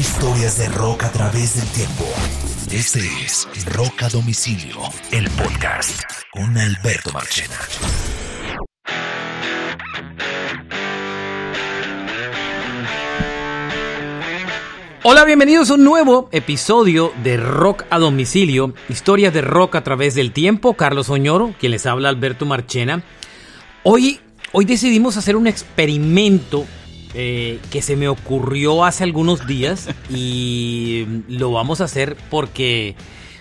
Historias de rock a través del tiempo. Este es Rock a Domicilio, el podcast con Alberto Marchena. Hola, bienvenidos a un nuevo episodio de Rock a Domicilio, historias de rock a través del tiempo. Carlos Oñoro, quien les habla Alberto Marchena. Hoy, hoy decidimos hacer un experimento eh, que se me ocurrió hace algunos días y lo vamos a hacer porque,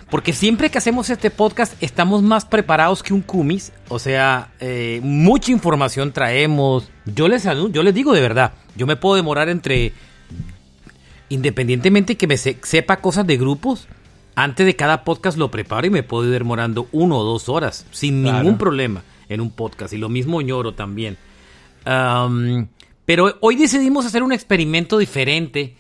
porque siempre que hacemos este podcast estamos más preparados que un cumis. O sea, eh, mucha información traemos. Yo les, yo les digo de verdad, yo me puedo demorar entre independientemente que me sepa cosas de grupos, antes de cada podcast lo preparo y me puedo ir demorando uno o dos horas sin ningún problema en un podcast. Y lo mismo ñoro también. Pero hoy decidimos hacer un experimento diferente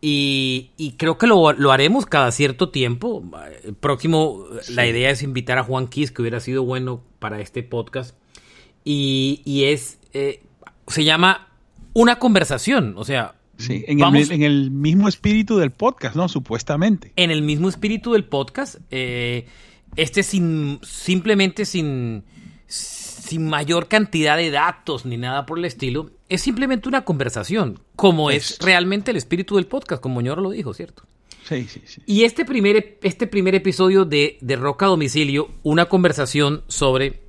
y, creo que lo, haremos cada cierto tiempo. El próximo, la idea es invitar a Juan Kiss, que hubiera sido bueno para este podcast. Y, es, eh, se llama una conversación, o sea, Sí, en, el, mismo espíritu del podcast, ¿no? Supuestamente. En el mismo espíritu del podcast. Eh, este sin simplemente sin, sin mayor cantidad de datos ni nada por el estilo. Es simplemente una conversación, como es, realmente el espíritu del podcast, como Ñoro lo dijo, ¿cierto? Sí, sí, sí. Y este primer, este primer episodio de, de Roca Domicilio, una conversación sobre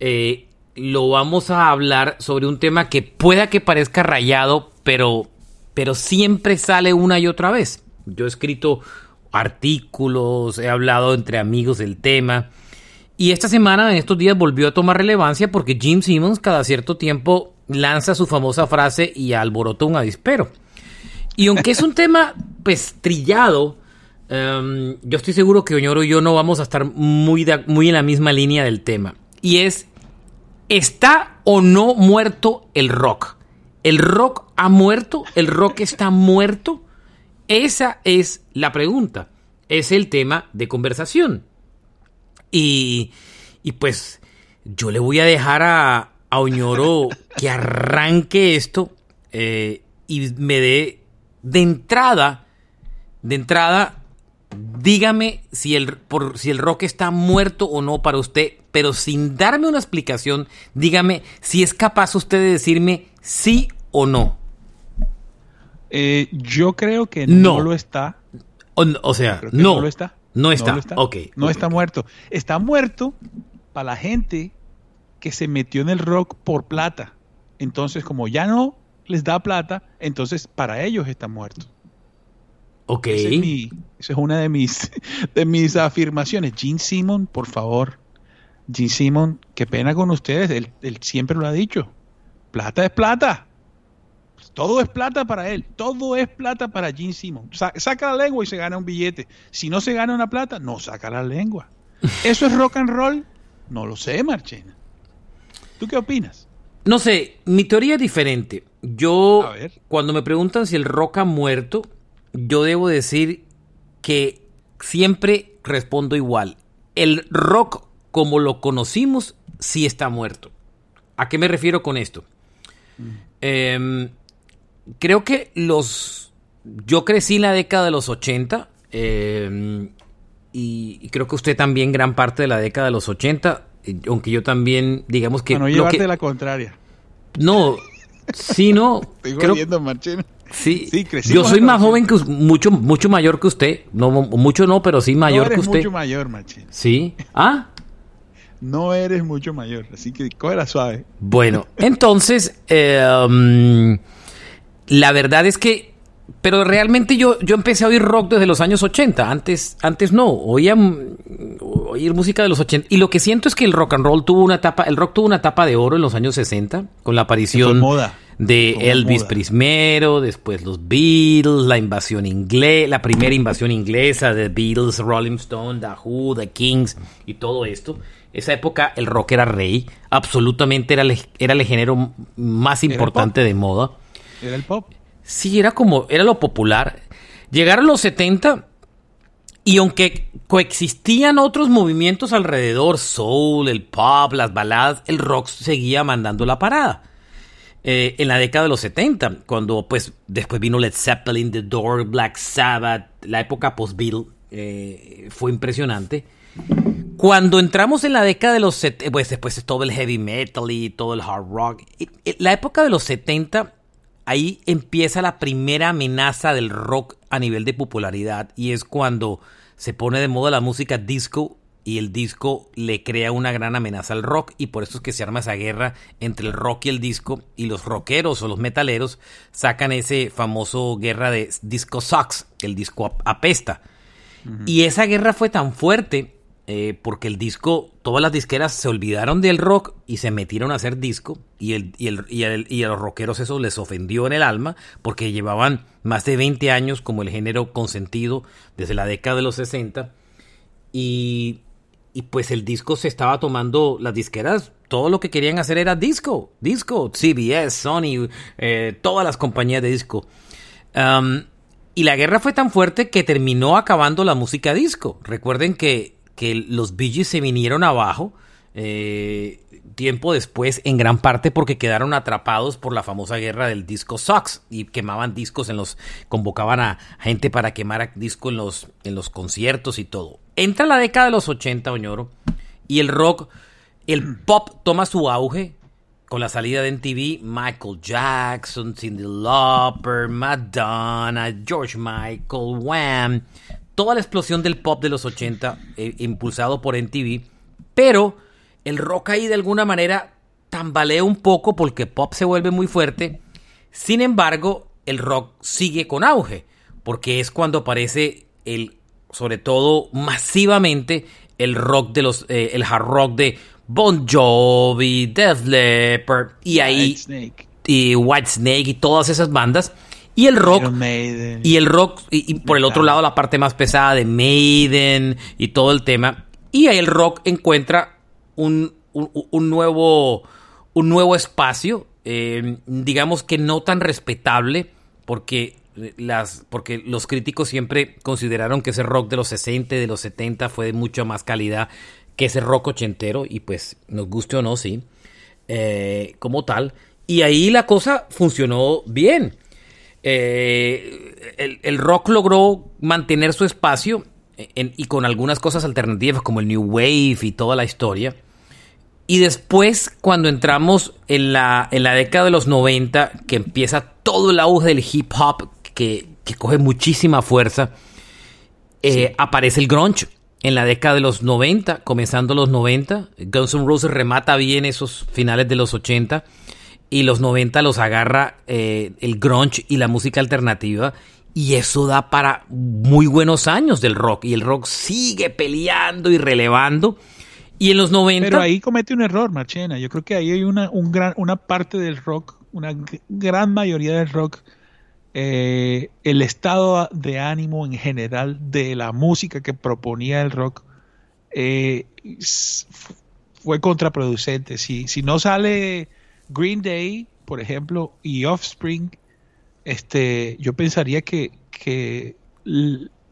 eh, lo vamos a hablar sobre un tema que pueda que parezca rayado, pero pero siempre sale una y otra vez. Yo he escrito artículos, he hablado entre amigos del tema. Y esta semana, en estos días, volvió a tomar relevancia porque Jim Simmons cada cierto tiempo lanza su famosa frase y alborota un avispero. Y aunque es un tema, pues, trillado, em, yo estoy seguro que Oñoro y yo no vamos a estar muy, muy en la misma línea del tema. Y es, ¿está o no muerto el rock? ¿El rock ha muerto? ¿El rock está muerto? Esa es la pregunta. Es el tema de conversación. Y, y pues yo le voy a dejar a, a Oñoro que arranque esto eh, y me dé de entrada, de entrada, dígame si el, por, si el rock está muerto o no para usted, pero sin darme una explicación, dígame si es capaz usted de decirme sí o no. Eh, yo creo que no, lo está. O, sea, no. No lo está. No está. No, no está muerto. Está muerto para la gente que se metió en el rock por plata. Entonces, como ya no les da plata, entonces para ellos está muerto. Ok. Esa es, una de mis, de mis afirmaciones. Gene Simon, por favor. Gene Simon, qué pena con ustedes. él siempre lo ha dicho. Plata es plata. Todo es plata para él, todo es plata para Gene Simmons. saca la lengua y se gana un billete. Si no se gana una plata, no saca la lengua. ¿Eso es rock and roll? No lo sé, Marchena. ¿Tú qué opinas? No sé, mi teoría es diferente. Yo, cuando me preguntan si el rock ha muerto, yo debo decir que siempre respondo igual. El rock como lo conocimos sí está muerto. ¿A qué me refiero con esto? Eh, creo que los... Yo crecí en la década de los 80 eh, y, creo que usted también gran parte de la década de los 80, aunque yo también, digamos que... no llevarte la contraria. No, sí, no. Estoy creo, Marchena. Sí, sí yo soy más joven que mucho mucho mayor que usted. No mucho no, pero sí mayor no eres que usted. mucho mayor, Marchena. Sí. ¿Ah? No eres mucho mayor, así que la suave. Bueno, entonces eh, um, la verdad es que, pero realmente yo, yo empecé a oír rock desde los años 80, antes, antes no, oía oír música de los 80. Y lo que siento es que el rock and roll tuvo una etapa, el rock tuvo una etapa de oro en los años 60, con la aparición de Elvis primero, después los Beatles, la invasión la primera invasión inglesa de Beatles, Rolling Stone, The Who, The Kings y todo esto. Esa época el rock era rey, absolutamente era, era el género más importante de moda. Era el pop. Sí, era como, era lo popular. Llegaron los 70 y aunque coexistían otros movimientos alrededor, soul, el pop, las baladas, el rock seguía mandando la parada. eh, en la década de los 70, cuando pues después vino Led Zeppelin, The Door, Black Sabbath, la época post-Beatle, eh, fue impresionante. Cuando entramos en la década de los 70, pues después todo el heavy metal y todo el hard rock, la época de los 70, ahí empieza la primera amenaza del rock a nivel de popularidad y es cuando se pone de moda la música disco y el disco le crea una gran amenaza al rock y por eso es que se arma esa guerra entre el rock y el disco y los rockeros o los metaleros sacan ese famoso guerra de disco sucks, el disco apesta. Y esa guerra fue tan fuerte eh, porque el disco, todas las disqueras se olvidaron del rock y se metieron a hacer disco y, el, y, el, y, el, y a los rockeros eso les ofendió en el alma porque llevaban más de 20 años como el género consentido desde la década de los 60 y y pues el disco se estaba tomando, las disqueras, todo lo que querían hacer era disco, disco, CBS, Sony, eh, todas las compañías de disco. y la guerra fue tan fuerte que terminó acabando la música disco. Recuerden que, que los Bee se vinieron abajo eh, tiempo después, en gran parte porque quedaron atrapados por la famosa guerra del disco Sox y quemaban discos en los, convocaban a gente para quemar discos en los, en los conciertos y todo. Entra la década de los 80, Oñoro, y el rock, el pop toma su auge con la salida de MTV, Michael Jackson, Cindy Lauper, Madonna, George Michael, Wham, toda la explosión del pop de los 80 eh, impulsado por MTV, pero el rock ahí de alguna manera tambalea un poco porque pop se vuelve muy fuerte. Sin embargo, el rock sigue con auge, porque es cuando aparece el, sobre todo masivamente, el rock de los, eh, el hard rock de Bon Jovi, Def Leppard y ahí White y White Snake y todas esas bandas. Y el rock. Y el rock. Y, por el otro lado, la parte más pesada de Maiden y todo el tema. Y ahí el rock encuentra un, nuevo, un nuevo espacio, eh, digamos que no tan respetable, porque, las, porque los críticos siempre consideraron que ese rock de los 60 de los 70 fue de mucha más calidad que ese rock ochentero, y pues nos guste o no, sí, eh, como tal. Y ahí la cosa funcionó bien. Eh, el, el, rock logró mantener su espacio y con algunas cosas alternativas como el New Wave y toda la historia. Y después, cuando entramos en la, en la década de los 90, que empieza todo el auge del hip hop, que, coge muchísima fuerza, eh, aparece el grunge. En la década de los 90, comenzando los 90, Guns N' Roses remata bien esos finales de los 80 y los 90 los agarra eh, el grunge y la música alternativa y eso da para muy buenos años del rock. Y el rock sigue peleando y relevando. Y en los 90... Pero ahí comete un error, Marchena. Yo creo que ahí hay una, un gran, una parte del rock, una gran mayoría del rock, eh, el estado de ánimo en general de la música que proponía el rock eh, fue contraproducente. Si, si no sale Green Day, por ejemplo, y Offspring, este, yo pensaría que, que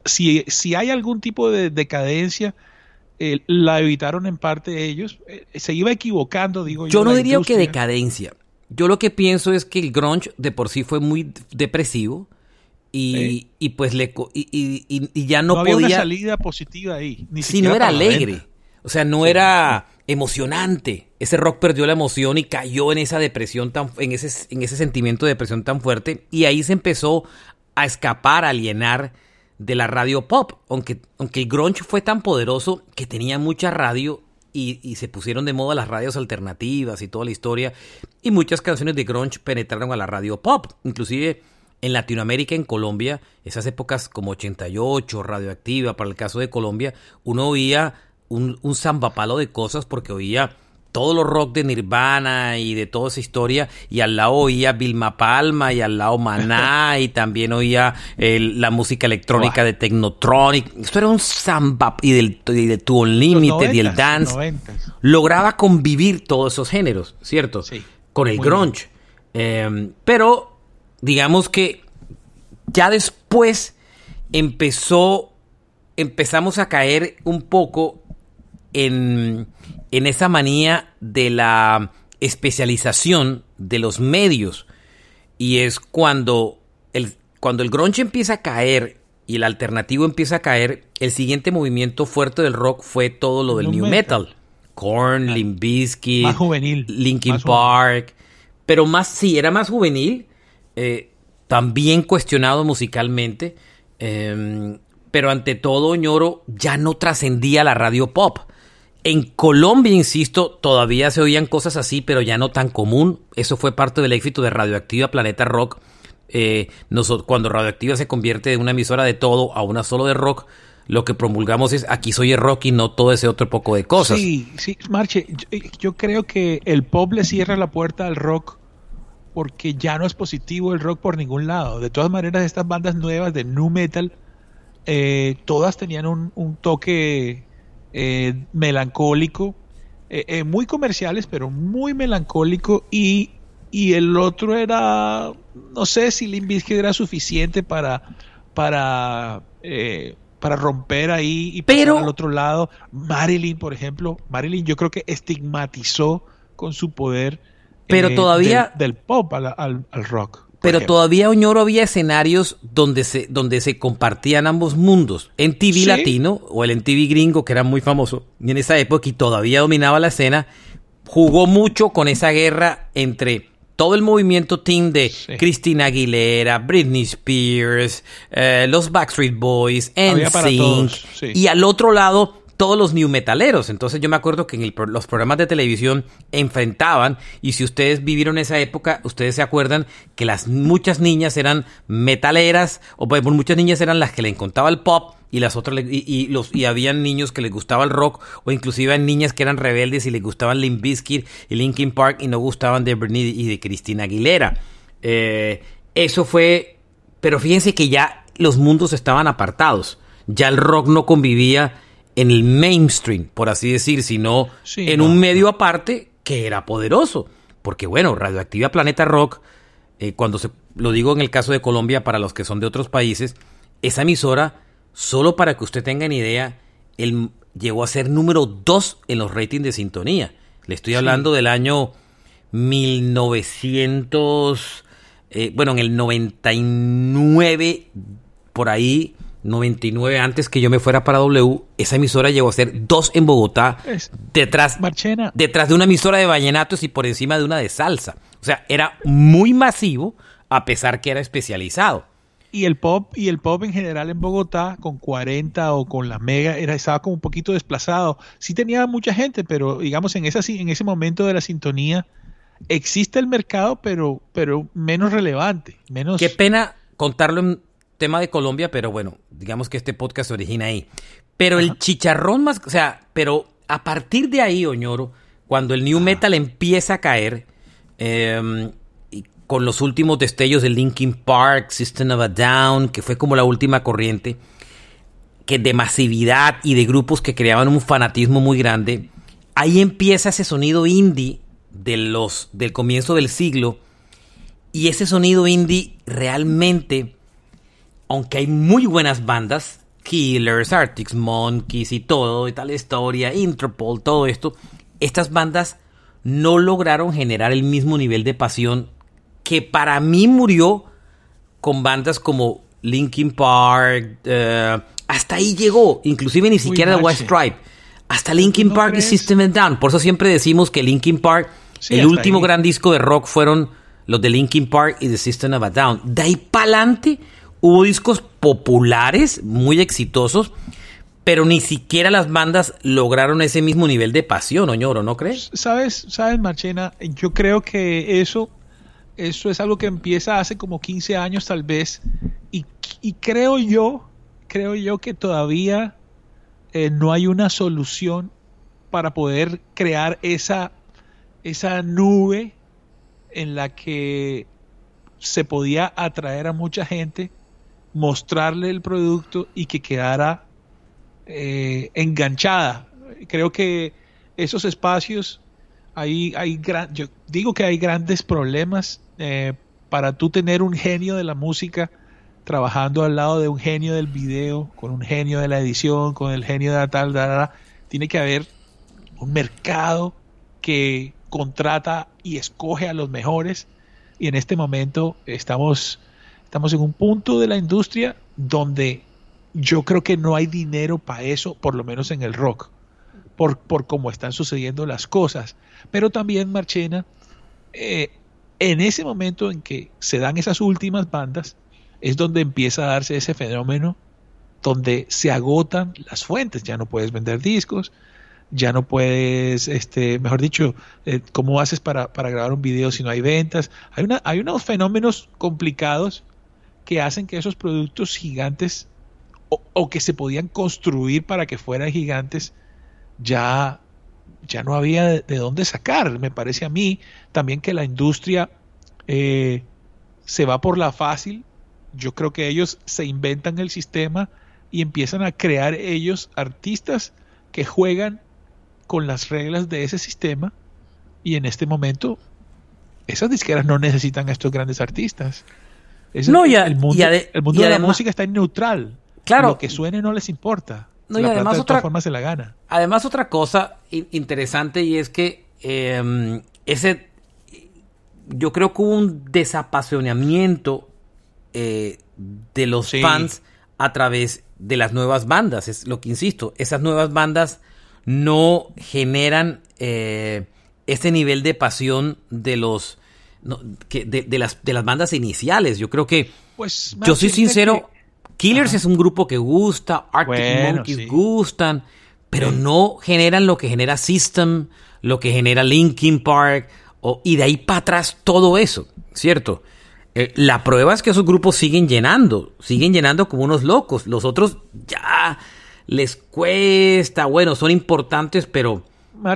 si, si, hay algún tipo de decadencia, eh, la evitaron en parte ellos. Eh, se iba equivocando, digo yo. Yo no diría que decadencia. Yo lo que pienso es que el grunge de por sí fue muy depresivo y, y pues le y, y, ya no, no había una salida positiva ahí. Ni sí, no era alegre. O sea, no era emocionante. Ese rock perdió la emoción y cayó en esa depresión tan, en ese, en ese sentimiento de depresión tan fuerte. Y ahí se empezó a escapar, a alienar de la radio pop. Aunque, aunque el grunge fue tan poderoso que tenía mucha radio y, se pusieron de moda las radios alternativas y toda la historia. Y muchas canciones de grunge penetraron a la radio pop. Inclusive en Latinoamérica, en Colombia, esas épocas como 88, radioactiva, para el caso de Colombia, uno oía un, un zambapalo de cosas porque oía todos los rock de Nirvana y de toda esa historia, y al lado oía Vilma Palma y al lado Maná, y también oía la música electrónica de Technotronic. Esto era un samba y, del, de Tu Unlimited y el dance. Lograba convivir todos esos géneros, ¿cierto? Sí. Con el grunge. Em, pero, digamos que ya después empezó, empezamos a caer un poco en, esa manía de la especialización de los medios. Y es cuando el, cuando el grunge empieza a caer y el alternativo empieza a caer, el siguiente movimiento fuerte del rock fue todo lo del new, metal. Korn, ah, Limp Bizkit, más juvenil, Linkin Park, pero más sí, era más juvenil, eh, también cuestionado musicalmente, em, pero ante todo Ñoro ya no trascendía la radio pop. En Colombia, insisto, todavía se oían cosas así, pero ya no tan común. Eso fue parte del éxito de Radioactiva Planeta Rock. Eh, cuando Radioactiva se convierte de una emisora de todo a una solo de rock, lo que promulgamos es aquí soy el rock y no todo ese otro poco de cosas. Sí, sí, Marche, yo, creo que el pop le cierra la puerta al rock porque ya no es positivo el rock por ningún lado. De todas maneras, estas bandas nuevas de nu metal, eh, todas tenían un toque eh, melancólico, eh, eh, muy comerciales, pero muy melancólico y, y el otro era, no sé si Limp era suficiente para, para, para romper ahí y pasar al otro lado. Marilyn, por ejemplo, Marilyn yo creo que estigmatizó con su poder pero todavía del, pop al rock. Pero todavía Oñoro había escenarios donde se, donde se compartían ambos mundos. En TV latino o el en TV gringo, que era muy famoso y en esa época y todavía dominaba la escena, jugó mucho con esa guerra entre todo el movimiento team de Christina Aguilera, Britney Spears, eh, los Backstreet Boys, NSYNC y al otro lado todos los new metaleros. Entonces yo me acuerdo que en los programas de televisión enfrentaban, y si ustedes vivieron esa época, ustedes se acuerdan que las muchas niñas eran metaleras, o pues, muchas niñas eran las que le encantaba el pop, y las otras y, los y habían niños que les gustaba el rock o inclusive niñas que eran rebeldes y les gustaban Limp Bizkit y Linkin Park y no gustaban de Britney y de Christina Aguilera eh, eso fue pero fíjense que ya los mundos estaban apartados ya el rock no convivía en el mainstream, por así decir, sino en un medio aparte que era poderoso. Porque bueno, Radioactiva Planeta Rock, eh, cuando se lo digo en el caso de Colombia para los que son de otros países, esa emisora, solo para que usted tengan idea, él llegó a ser número 2 en los ratings de sintonía. Le estoy hablando del año 1900, eh, bueno, en el 99, por ahí, 99 antes que yo me fuera para W, esa emisora llegó a ser dos en Bogotá, detrás, detrás de una emisora de vallenatos y por encima de una de salsa. O sea, era muy masivo a pesar que era especializado. Y el pop y el pop en general en Bogotá con 40 o con la Mega era estaba como un poquito desplazado. Sí tenía mucha gente, pero digamos en esa en ese momento de la sintonía existe el mercado, pero pero menos relevante, menos Qué pena contarlo en tema de Colombia, pero bueno, digamos que este podcast se origina ahí. Pero el chicharrón más, o sea, pero a partir de ahí, Oñoro, cuando el new metal empieza a caer, em, y con los últimos destellos de Linkin Park, System of a Down, que fue como la última corriente, que de masividad y de grupos que creaban un fanatismo muy grande, ahí empieza ese sonido indie de los, del comienzo del siglo, y ese sonido indie realmente aunque hay muy buenas bandas, Killers, Arctic Monkeys y todo, y tal historia, Interpol, todo esto, estas bandas no lograron generar el mismo nivel de pasión que para mí murió con bandas como Linkin Park, eh, hasta ahí llegó, inclusive ni siquiera The White Stripe, hasta Linkin Park y System of Down. Por eso siempre decimos que Linkin Park, el último gran disco de rock fueron los de Linkin Park y The System of a Down. De ahí para adelante hubo discos populares, muy exitosos, pero ni siquiera las bandas lograron ese mismo nivel de pasión, Oñoro, ¿no crees? Sabes, sabes, Marchena, yo creo que eso, eso es algo que empieza hace como 15 años tal vez, y, creo yo, creo yo que todavía eh, no hay una solución para poder crear esa, esa nube en la que se podía atraer a mucha gente mostrarle el producto y que quedara eh, enganchada. Creo que esos espacios, hay, hay yo digo que hay grandes problemas eh, para tú tener un genio de la música trabajando al lado de un genio del video, con un genio de la edición, con el genio de la tal, tiene que haber un mercado que contrata y escoge a los mejores. Y en este momento estamos, estamos en un punto de la industria donde yo creo que no hay dinero para eso, por lo menos en el rock, por, por cómo están sucediendo las cosas. Pero también, Marchena, eh, en ese momento en que se dan esas últimas bandas, es donde empieza a darse ese fenómeno donde se agotan las fuentes, ya no puedes vender discos, ya no puedes, este, mejor dicho, eh, ¿cómo haces para, para, grabar un video si no hay ventas? Hay, una, hay unos fenómenos complicados que hacen que esos productos gigantes o, que se podían construir para que fueran gigantes, ya, ya no había de, dónde sacar. Me parece a mí también que la industria eh, se va por la fácil. Yo creo que ellos se inventan el sistema y empiezan a crear ellos artistas que juegan con las reglas de ese sistema y en este momento esas disqueras no necesitan a estos grandes artistas. No, ya, el mundo, de, el mundo de la música está en neutral. Claro. Lo que suene no les importa. No, y además de otra, forma se la gana. Además otra cosa interesante y es que em, ese yo creo que hubo un desapasionamiento eh, de los fans a través de las nuevas bandas. Es lo que insisto, esas nuevas bandas no generan eh, ese nivel de pasión de los que, de, las, de las bandas iniciales. Yo creo que pues, yo soy sincero, Killers es un grupo que gusta, Arctic Monkeys gustan, pero no generan lo que genera System, lo que genera Linkin Park, o, y de ahí para atrás todo eso, ¿cierto? Eh, la prueba es que esos grupos siguen llenando, siguen llenando como unos locos. Los otros ya les cuesta, bueno, son importantes, pero,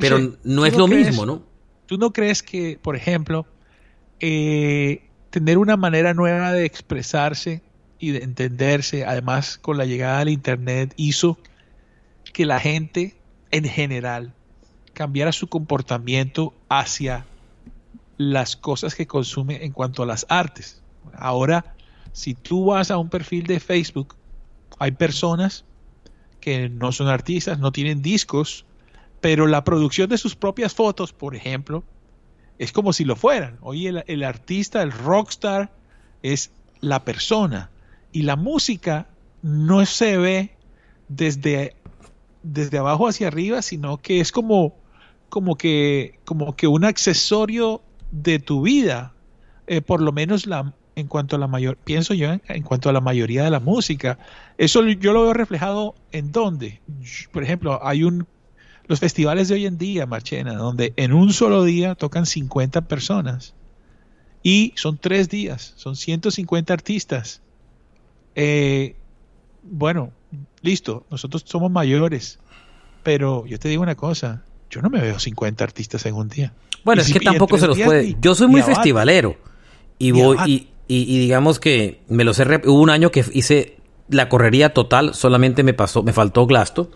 pero no es lo mismo, ¿no? ¿Tú no crees que, por ejemplo, eh, tener una manera nueva de expresarse y de entenderse, además con la llegada del Internet, hizo que la gente en general cambiara su comportamiento hacia las cosas que consume en cuanto a las artes. Ahora, si tú vas a un perfil de Facebook, hay personas que no son artistas, no tienen discos, pero la producción de sus propias fotos, por ejemplo, es como si lo fueran. Hoy el, artista, el rockstar, es la persona. Y la música no se ve desde, desde abajo hacia arriba, sino que es como, como, que, como que un accesorio de tu vida. Eh, por lo menos la, en cuanto a la mayor, pienso yo en, cuanto a la mayoría de la música. Eso yo lo veo reflejado en dónde. Por ejemplo, hay un los festivales de hoy en día, Marchena, donde en un solo día tocan 50 personas y son tres días, son 150 artistas. Eh, bueno, listo, nosotros somos mayores, pero yo te digo una cosa, yo no me veo 50 artistas en un día. Bueno, es que tampoco se los puede. Yo soy muy festivalero y voy y, y, digamos que me lo sé. Hubo un año que hice la correría total, solamente me pasó, me faltó Glasto.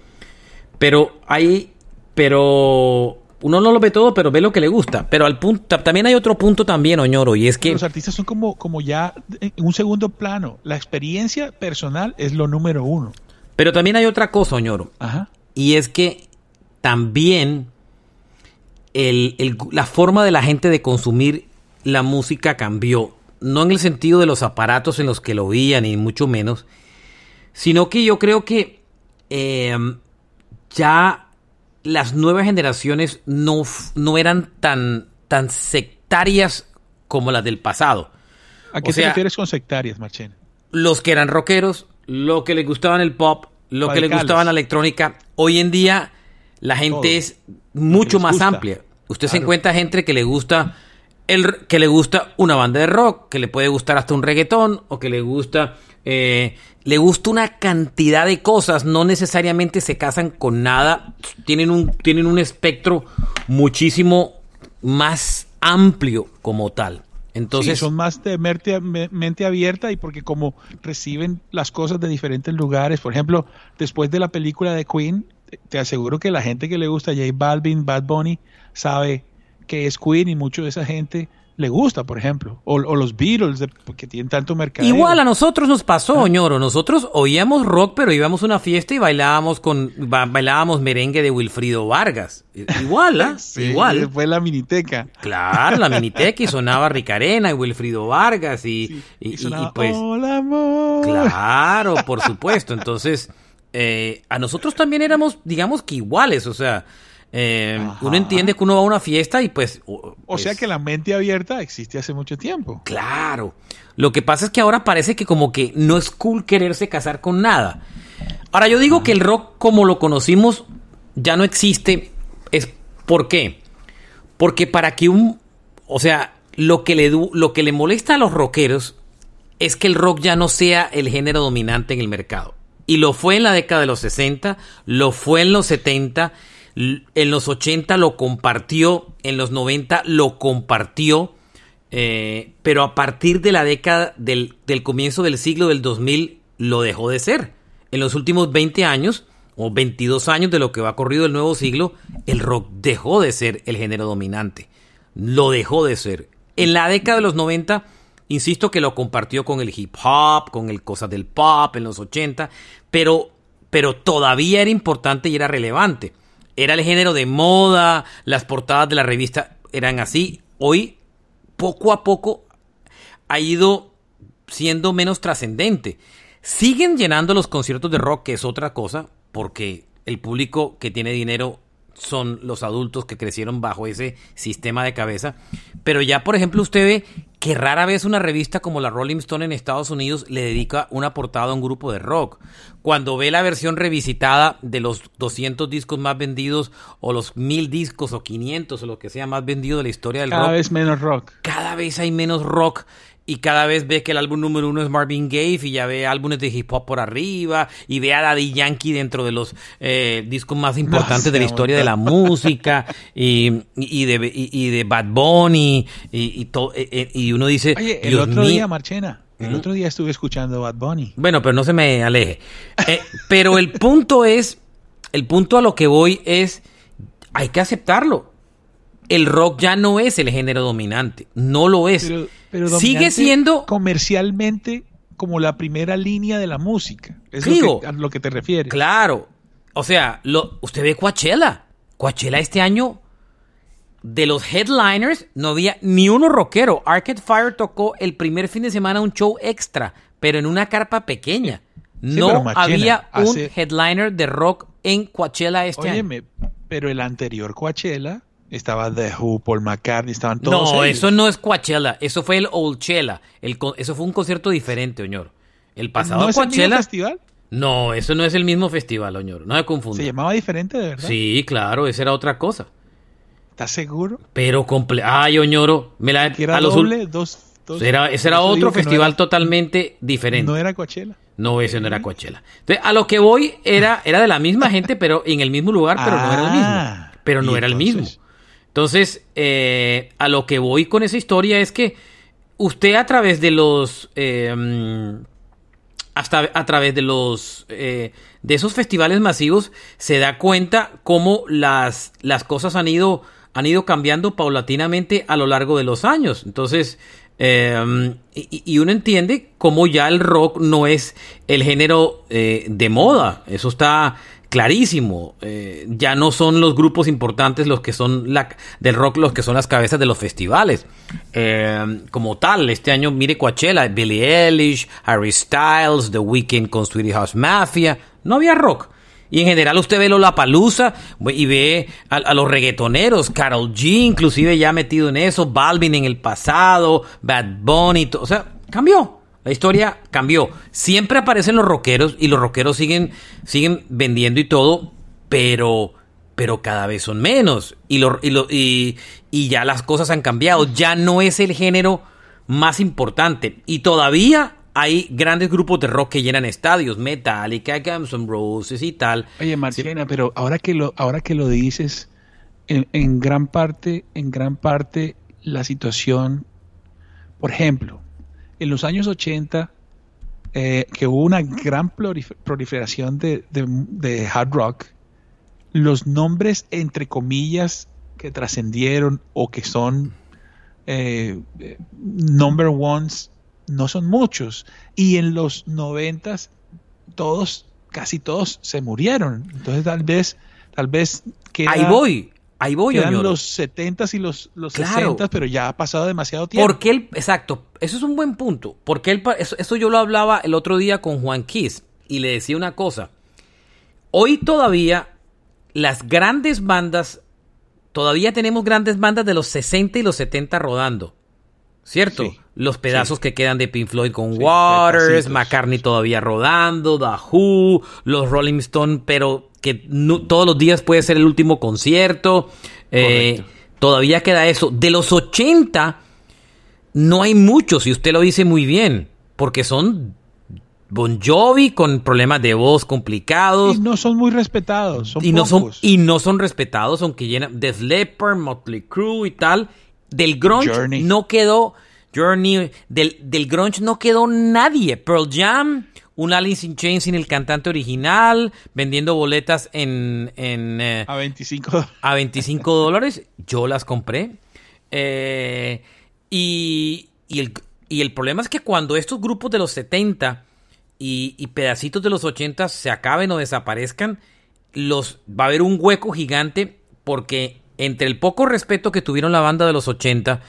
Pero hay, pero uno no lo ve todo, pero ve lo que le gusta. Pero al punto, también hay otro punto también, Oñoro, y es que los artistas son como, como ya en un segundo plano. La experiencia personal es lo número uno. Pero también hay otra cosa, Oñoro. Ajá. Y es que también el, la forma de la gente de consumir la música cambió no en el sentido de los aparatos en los que lo oían, ni mucho menos, sino que yo creo que em, ya las nuevas generaciones no, no eran tan, tan sectarias como las del pasado. ¿A qué te refieres con sectarias, Marchen? Los que eran rockeros, lo que les gustaban el pop, lo que les gustaba la electrónica. Hoy en día la gente es mucho más amplia. Usted se encuentra gente que le gusta el, que le gusta una banda de rock, que le puede gustar hasta un reggaetón, o que le gusta, eh, le gusta una cantidad de cosas, no necesariamente se casan con nada, tienen un, tienen un espectro muchísimo más amplio como tal. Entonces, son más de mente, mente, abierta y porque como reciben las cosas de diferentes lugares, por ejemplo, después de la película de Queen, te aseguro que la gente que le gusta J Balvin, Bad Bunny, sabe que es Queen y mucho de esa gente le gusta, por ejemplo. O, los Beatles, que tienen tanto mercado. Igual a nosotros nos pasó, ah. ñoro. Nosotros oíamos rock, pero íbamos a una fiesta y bailábamos con bailábamos merengue de Wilfrido Vargas. Igual, ¿ah? Igual. Fue la miniteca. Claro, la miniteca y sonaba Ricarena y Wilfrido Vargas y, y, pues. Hola, amor. Claro, por supuesto. Entonces, eh, a nosotros también éramos, digamos que iguales, o sea. Eh, uno entiende que uno va a una fiesta y pues... O sea que la mente abierta existe hace mucho tiempo. Claro. Lo que pasa es que ahora parece que como que no es cool quererse casar con nada. Ahora yo digo que el rock como lo conocimos ya no existe. Es ¿Por qué? Porque para que un... O sea, lo que, le, lo que le molesta a los rockeros es que el rock ya no sea el género dominante en el mercado. Y lo fue en la década de los 60, lo fue en los 70 en los 80 lo compartió, en los 90 lo compartió, eh, pero a partir de la década del, comienzo del siglo del 2000 lo dejó de ser. En los últimos 20 años, o 22 años de lo que va corrido el nuevo siglo, el rock dejó de ser el género dominante. Lo dejó de ser. En la década de los 90, insisto que lo compartió con el hip hop, con el cosas del pop en los 80, pero, pero todavía era importante y era relevante era el género de moda, las portadas de la revista eran así. Hoy, poco a poco, ha ido siendo menos trascendente. Siguen llenando los conciertos de rock, que es otra cosa, porque el público que tiene dinero son los adultos que crecieron bajo ese sistema de cabeza. Pero ya, por ejemplo, usted ve que rara vez una revista como la Rolling Stone en Estados Unidos le dedica una portada a un grupo de rock. Cuando ve la versión revisitada de los 200 discos más vendidos o los 1000 discos o 500 o lo que sea más vendido de la historia del rock. Cada vez menos rock. Cada vez hay menos rock y cada vez ve que el álbum número uno es Marvin Gaye y ya ve álbumes de hip hop por arriba y ve a Daddy Yankee dentro de los eh, discos más importantes de la historia de la música y, de, y, de Bad Bunny y, todo, eh, eh, y uno dice... Oye, el otro día, Marchena, el otro día estuve escuchando Bad Bunny. Bueno, pero no se me aleje. pero el punto es, el punto a lo que voy es, hay que aceptarlo. El rock ya no es el género dominante, no lo es sigue siendo comercialmente como la primera línea de la música. Es lo que, a lo que te refieres. Claro. O sea, lo, usted ve Coachella. Coachella este año, de los headliners, no había ni uno rockero. Arcade Fire tocó el primer fin de semana un show extra, pero en una carpa pequeña. no había un headliner de rock en Coachella este Óyeme, año. Pero el anterior Coachella estaba The Who, Paul McCartney, estaban todos. No, eso no es Coachella, eso fue el Oldchella. El, eso fue un concierto diferente, Oñoro. El pasado ¿No es Coachella. El festival? No, eso no es el mismo festival, Oñoro. No me confunda. ¿Se llamaba diferente, de verdad? Sí, claro, esa era otra cosa. ¿Estás seguro? Pero comple Ay, Oñoro. Me la... era a los doble, dos, Era, ese era otro festival totalmente diferente. No era Coachella. No, ese no era Coachella. Entonces, a lo que voy era, era de la misma gente, pero en el mismo lugar, pero no era el mismo. Ah, pero no era el mismo. Entonces, eh, a lo que voy con esa historia es que usted a través de los... Em, hasta a través de los... Eh, de esos festivales masivos se da cuenta cómo las, las cosas han ido, han ido cambiando paulatinamente a lo largo de los años. Entonces, em, y, uno entiende cómo ya el rock no es el género eh, de moda. Eso está clarísimo. Eh, ya no son los grupos importantes los que son la, del rock, los que son las cabezas de los festivales. Eh, como tal, este año, mire Coachella, Billie Eilish, Harry Styles, The Weeknd con Sweetie House Mafia. No había rock. Y en general usted ve La Palusa y ve a, los reggaetoneros, Carol G inclusive ya metido en eso, Balvin en el pasado, Bad Bunny, o sea, cambió. La historia cambió. Siempre aparecen los rockeros y los rockeros siguen, siguen vendiendo y todo, pero, pero cada vez son menos. Y, lo, y, y, ya las cosas han cambiado. Ya no es el género más importante. Y todavía hay grandes grupos de rock que llenan estadios, Metallica, Guns N' Roses y tal. Oye, Marcena, pero ahora que lo, ahora que lo dices, en, en, gran parte, en gran parte, la situación, por ejemplo, en los años 80, eh, que hubo una gran proliferación de, hard rock, los nombres, entre comillas, que trascendieron o que son eh, number ones no son muchos. Y en los noventas todos, casi todos se murieron. Entonces tal vez, tal vez queda, Ahí voy, ahí voy, quedan los setentas y los, los pero ya ha pasado demasiado tiempo. Porque él, exacto, eso es un buen punto. Porque él, eso, eso yo lo hablaba el otro día con Juan Kiss y le decía una cosa. Hoy todavía las grandes bandas, todavía tenemos grandes bandas de los 60 y los 70 rodando. ¿Cierto? los pedazos que quedan de Pink Floyd con Waters, McCartney todavía rodando, The Who, los Rolling Stones, pero que todos los días puede ser el último concierto. Eh, todavía queda eso. De los 80, no hay muchos, y usted lo dice muy bien, porque son Bon Jovi con problemas de voz complicados. Y no son muy respetados. Son y, no son, y no son respetados, aunque llenan The Slipper, Motley Crue y tal. Del grunge no quedó. Journey. Del, del grunge no quedó nadie. Pearl Jam, un Alice in Chains sin el cantante original, vendiendo boletas en. en eh, a 25 A 25 dólares. Yo las compré. Eh, y, y, el, y el problema es que cuando estos grupos de los 70 y, pedacitos de los 80 se acaben o desaparezcan, los, va a haber un hueco gigante porque entre el poco respeto que tuvieron la banda de los 80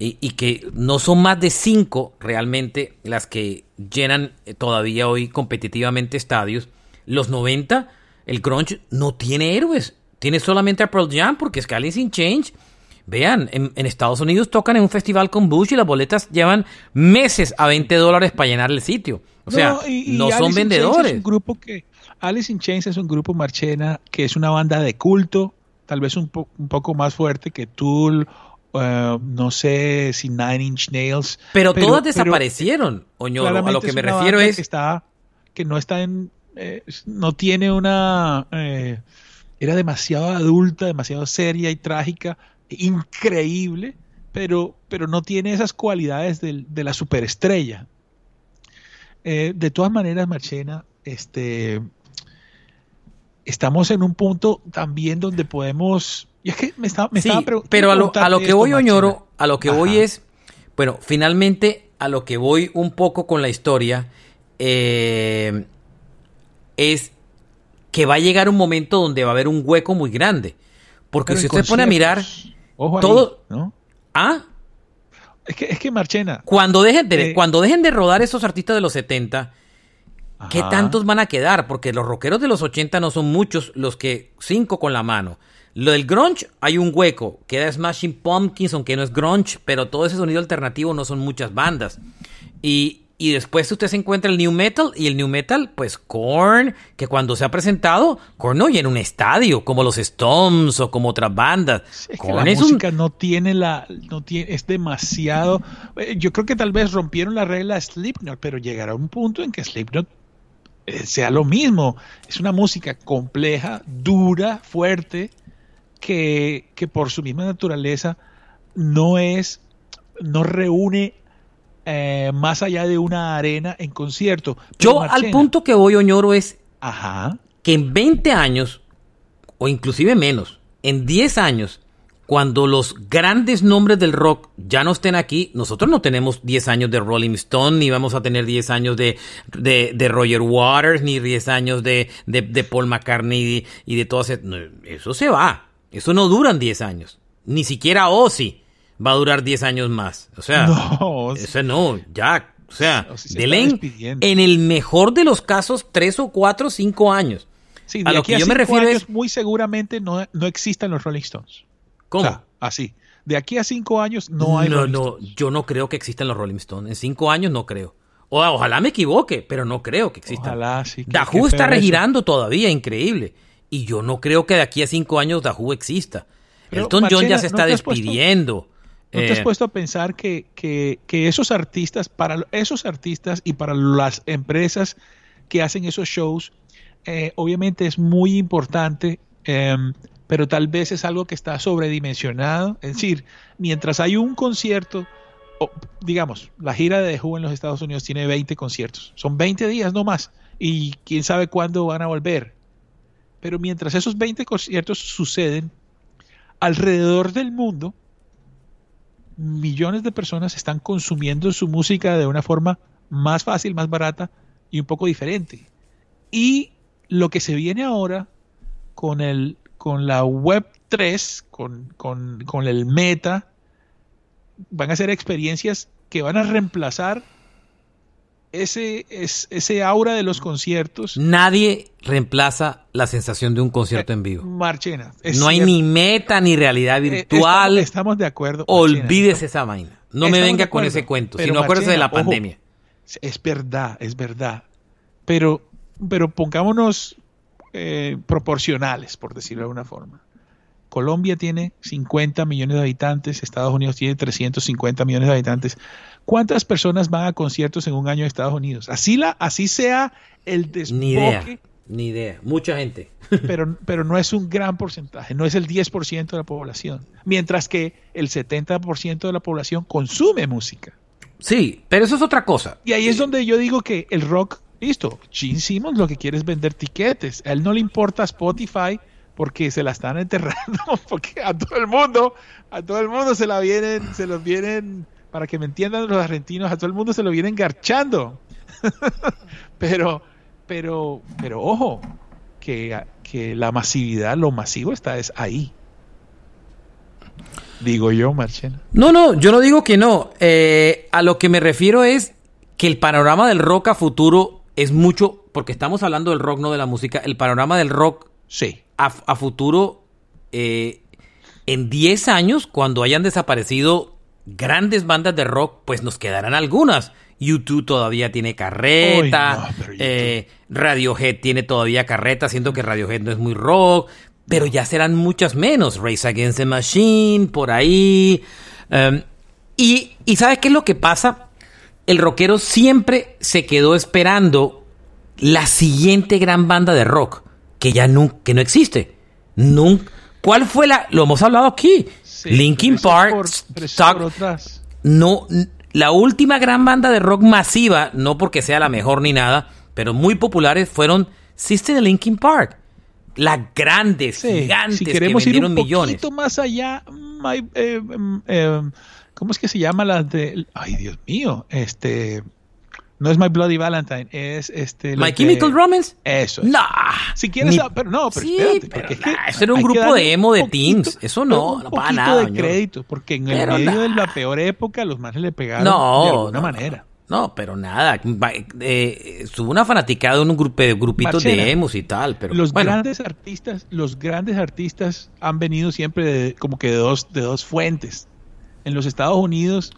y, y que no son más de cinco realmente las que llenan todavía hoy competitivamente estadios, los 90, el grunge no tiene héroes, tiene solamente a Pearl Jam porque es que Alice in Change Vean, en, Estados Unidos tocan en un festival con Bush y las boletas llevan meses a 20 dólares para llenar el sitio. O sea, no, son vendedores. Es un grupo que, Alice in Chains es un grupo marchena que es una banda de culto, tal vez un, un poco más fuerte que Tool, uh, no sé si Nine Inch Nails. Pero, todas desaparecieron, Oñoro. A lo que me refiero es... Que, está, que no está en... Eh, no tiene una... Eh, era demasiado adulta, demasiado seria y trágica increíble, pero, pero no tiene esas cualidades de, la superestrella. Eh, de todas maneras, Marchena, este, estamos en un punto también donde podemos... Y es que me estaba, me Pero a lo, a lo que voy, Oñoro, a lo que voy es, bueno, finalmente a lo que voy un poco con la historia eh, es que va a llegar un momento donde va a haber un hueco muy grande. Porque si usted pone a mirar, todo, ¿no? ¿Ah? Es que, es que Marchena. Cuando dejen, de, eh, cuando dejen de rodar esos artistas de los 70, ¿qué tantos van a quedar? Porque los rockeros de los 80 no son muchos, los que cinco con la mano. Lo del grunge, hay un hueco. Queda Smashing Pumpkins, aunque no es grunge, pero todo ese sonido alternativo no son muchas bandas. Y, y después usted se encuentra el new metal y el new metal, pues Korn, que cuando se ha presentado, Korn no llena un estadio como los Stones o como otras bandas. es que la música no tiene la, no tiene, es demasiado. Eh, yo creo que tal vez rompieron la regla de Slipknot, pero llegará un punto en que Slipknot eh, sea lo mismo. Es una música compleja, dura, fuerte, que, que por su misma naturaleza no es, no reúne eh, más allá de una arena en concierto. Yo al punto que voy, Oñoro, es que en 20 años, o inclusive menos, en 10 años, cuando los grandes nombres del rock ya no estén aquí, nosotros no tenemos 10 años de Rolling Stone, ni vamos a tener 10 años de, de, Roger Waters, ni 10 años de, de, Paul McCartney y de, todo Eso se va. Eso no duran 10 años. Ni siquiera Ozzy va a durar 10 años más. O sea, no, ese no, ya. O sea, en el mejor de los casos 3 o 4 5 años. Sí, a lo que yo me refiero es muy seguramente no, no existan los Rolling Stones. ¿Cómo? O sea, así. De aquí a 5 años no hay No, no, yo no creo que existan los Rolling Stones. En 5 años no creo. O, ojalá me equivoque, pero no creo que existan. Ojalá, sí. Dahu está regirando todavía, increíble. Y yo no creo que de aquí a 5 años Dahu exista. Elton John ya se está despidiendo. ¿No te has eh. puesto a pensar que, esos artistas, para esos artistas y para las empresas que hacen esos shows, eh, obviamente es muy importante, em, pero tal vez es algo que está sobredimensionado. Es decir, mientras hay un concierto, digamos, la gira de Who en los Estados Unidos tiene 20 conciertos, son 20 días no más, y quién sabe cuándo van a volver. Pero mientras esos 20 conciertos suceden, alrededor del mundo, millones de personas están consumiendo su música de una forma más fácil, más barata y un poco diferente. Y lo que se viene ahora con, el, con la Web 3, con, con, con el Meta, van a ser experiencias que van a reemplazar ese, es, ese aura de los conciertos. Nadie reemplaza la sensación de un concierto en vivo. Marchena. no hay ni meta ni realidad eh, virtual. estamos, de acuerdo. Olvídese esa vaina. No me venga con ese cuento. si no acuérdese de la pandemia. es verdad, es verdad. Pero, pero pongámonos eh, proporcionales, por decirlo de alguna forma. Colombia tiene 50 millones de habitantes, Estados Unidos tiene 350 millones de habitantes. ¿Cuántas personas van a conciertos en un año en Estados Unidos? Así, la, así sea el desboque. Ni idea, ni idea. Mucha gente. pero, pero no es un gran porcentaje, no es el 10% de la población. Mientras que el 70% de la población consume música. Sí, pero eso es otra cosa. Y ahí es donde yo digo que el rock, listo, Gene Simmons lo que quiere es vender tiquetes. A él no le importa Spotify porque se la están enterrando, porque a todo el mundo, a todo el mundo se la vienen, se los vienen para que me entiendan los argentinos, a todo el mundo se lo vienen garchando. pero, pero, pero ojo, que, que, la masividad, lo masivo está es ahí. Digo yo, Marchena. No, no, yo no digo que no. Eh, a lo que me refiero es que el panorama del rock a futuro es mucho, porque estamos hablando del rock, no de la música, el panorama del rock sí. A, a futuro, eh, en 10 años, cuando hayan desaparecido grandes bandas de rock, pues nos quedarán algunas. YouTube todavía tiene carreta, eh, Radiohead tiene todavía carreta, siento que Radiohead no es muy rock, pero ya serán muchas menos. Race Against the Machine, por ahí. Em, y, y ¿sabes qué es lo que pasa? El rockero siempre se quedó esperando la siguiente gran banda de rock, que ya no, que no existe. Nunca. ¿Cuál fue la? Lo hemos hablado aquí. Linkin Park, no, la última gran banda de rock masiva, no porque sea la mejor ni nada, pero muy populares fueron System de Linkin Park. Las grandes, gigantes si queremos que vendieron ir un millones. poquito más allá, eh, em, em, ¿cómo es que se llama las de? Ay, Dios mío, este no es My Bloody Valentine, es este. My Chemical Romance. Eso. No. Si quieres, pero no, pero espérate, porque es que eso era un grupo de emo de teens. Eso no, un no para nada. de crédito, porque en el medio de la peor época los manes le pegaron no, de alguna manera. No, pero nada. Eh, Subo una fanaticada de un grupo de grupitos de emos y tal, pero los grandes artistas, los grandes artistas han venido siempre de, como que de dos, de dos fuentes. En los Estados Unidos,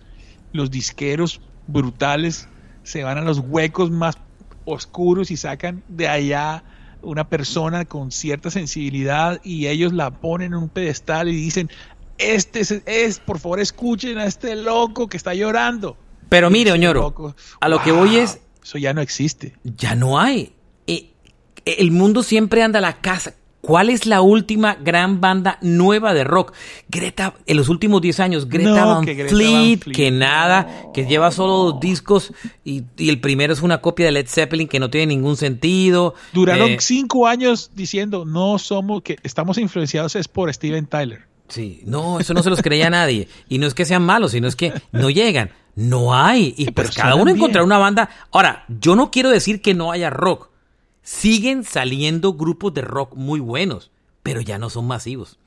los disqueros brutales se van a los huecos más oscuros y sacan de allá una persona con cierta sensibilidad y ellos la ponen en un pedestal y dicen, este es, por favor escuchen a este loco que está llorando. Pero mire, Oñoro, a lo que voy es... Eso ya no existe. Ya no hay. Eh, el mundo siempre anda a la casa. ¿Cuál es la última gran banda nueva de rock? Greta, en los últimos 10 años, Greta, Van, Fleet, que nada, que lleva solo dos discos y, el primero es una copia de Led Zeppelin que no tiene ningún sentido. Duraron 5 eh, cinco años diciendo, no somos, que estamos influenciados es por Steven Tyler. Sí, no, eso no se los creía nadie. Y no es que sean malos, sino es que no llegan. No hay. Y pues cada uno encontrará una banda. Ahora, yo no quiero decir que no haya rock siguen saliendo grupos de rock muy buenos, pero ya no son masivos.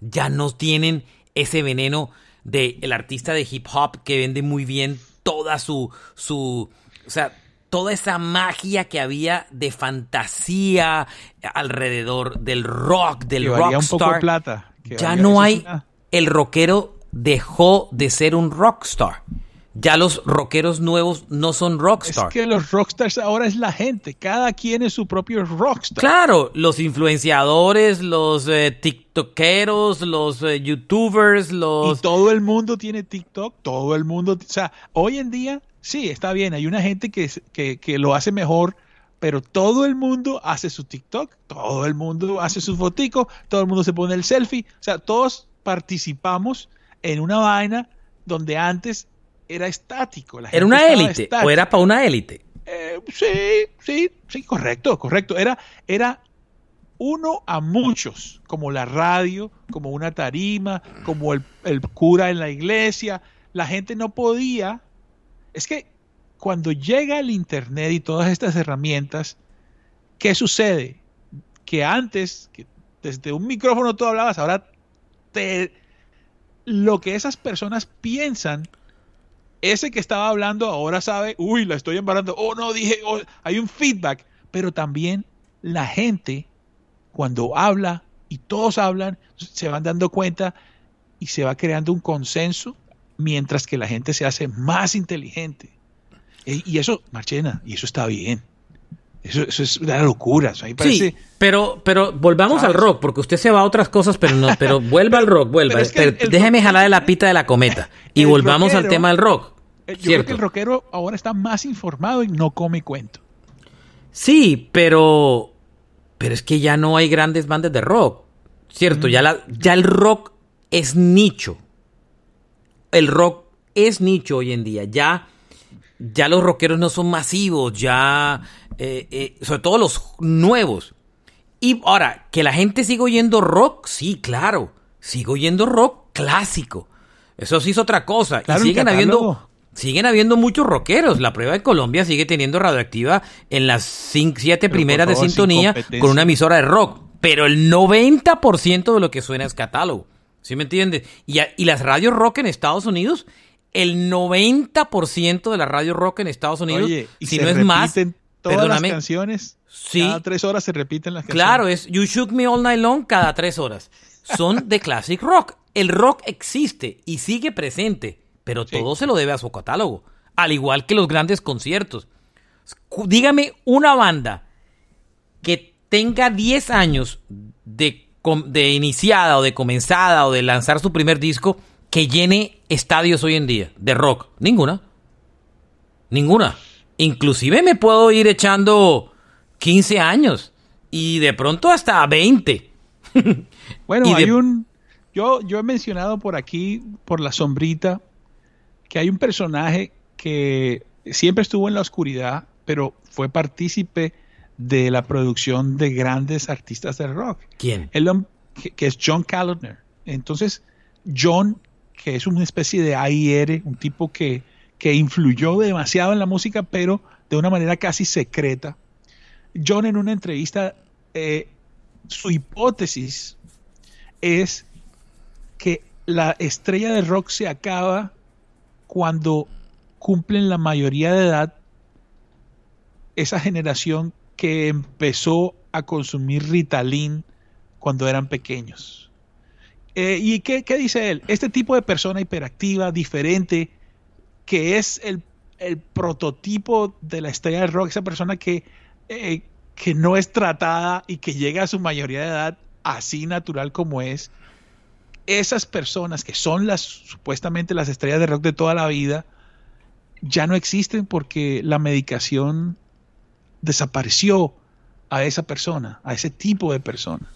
Ya no tienen ese veneno del el artista de hip hop que vende muy bien toda su, su, o sea, toda esa magia que había de fantasía alrededor del rock, del rockstar. plata. ya no hay, el rockero dejó de ser un rockstar ya los rockeros nuevos no son rockstars. Es que los rockstars ahora es la gente, cada quien es su propio rockstar. Claro, los influenciadores, los eh, tiktokeros, los eh, youtubers, los... Y todo el mundo tiene TikTok, todo el mundo... O sea, hoy en día, sí, está bien, hay una gente que, que, que lo hace mejor, pero todo el mundo hace su TikTok, todo el mundo hace su fotico, todo el mundo se pone el selfie, o sea, todos participamos en una vaina donde antes era estático. ¿Era una élite o era para una élite? Eh, sí, sí, sí, correcto, correcto. Era, era uno a muchos, como la radio, como una tarima, como el, el cura en la iglesia. La gente no podía. Es que cuando llega el Internet y todas estas herramientas, ¿qué sucede? Que antes, que desde un micrófono tú hablabas, ahora te, lo que esas personas piensan, ese que estaba hablando ahora sabe, uy, la estoy embarando, oh no, dije, oh", hay un feedback, pero también la gente cuando habla y todos hablan, se van dando cuenta y se va creando un consenso mientras que la gente se hace más inteligente. Y eso, Marchena, y eso está bien. Eso, es una locura. Sí, pero, pero volvamos al rock, porque usted se va a otras cosas, pero no, pero vuelva al rock, vuelva. déjeme jalar de la pita de la cometa y volvamos al tema del rock. Yo creo que el rockero ahora está más informado y no come cuento. Sí, pero, pero es que ya no hay grandes bandas de rock, cierto. Ya, la, ya el rock es nicho. El rock es nicho hoy en día. Ya, ya los rockeros no son masivos, ya eh, eh, sobre todo los nuevos. Y ahora, que la gente siga oyendo rock, sí, claro. Sigo oyendo rock clásico. Eso sí es otra cosa. y siguen habiendo, siguen habiendo muchos rockeros. La prueba de Colombia sigue teniendo radioactiva en las siete primeras de sintonía con una emisora de rock. Pero el 90% de lo que suena es catálogo. ¿Sí me entiendes? Y, y las radios rock en Estados Unidos, el 90% de la radio rock en Estados Unidos, si no es más, Todas las canciones, sí. cada tres horas se repiten las canciones. Claro, es You Shook Me All Night Long cada tres horas. Son de classic rock. El rock existe y sigue presente, pero todo se lo debe a su catálogo. Al igual que los grandes conciertos. Dígame una banda que tenga 10 años de, de iniciada o de comenzada o de lanzar su primer disco que llene estadios hoy en día de rock. Ninguna. Ninguna. Inclusive me puedo ir echando 15 años y de pronto hasta 20. bueno, hay un... Yo, yo he mencionado por aquí, por la sombrita, que hay un personaje que siempre estuvo en la oscuridad, pero fue partícipe de la producción de grandes artistas de rock. ¿Quién? El, que, que es John Callender. Entonces, John, que es una especie de AIR, un tipo que que influyó demasiado en la música, pero de una manera casi secreta. John en una entrevista, eh, su hipótesis es que la estrella de rock se acaba cuando cumplen la mayoría de edad esa generación que empezó a consumir Ritalin cuando eran pequeños. Eh, ¿Y qué, qué, dice él? Este tipo de persona hiperactiva, diferente, que es el, prototipo de la estrella del rock, esa persona que, eh, que no es tratada y que llega a su mayoría de edad así natural como es, esas personas que son las supuestamente las estrellas de rock de toda la vida, ya no existen porque la medicación desapareció a esa persona, a ese tipo de persona.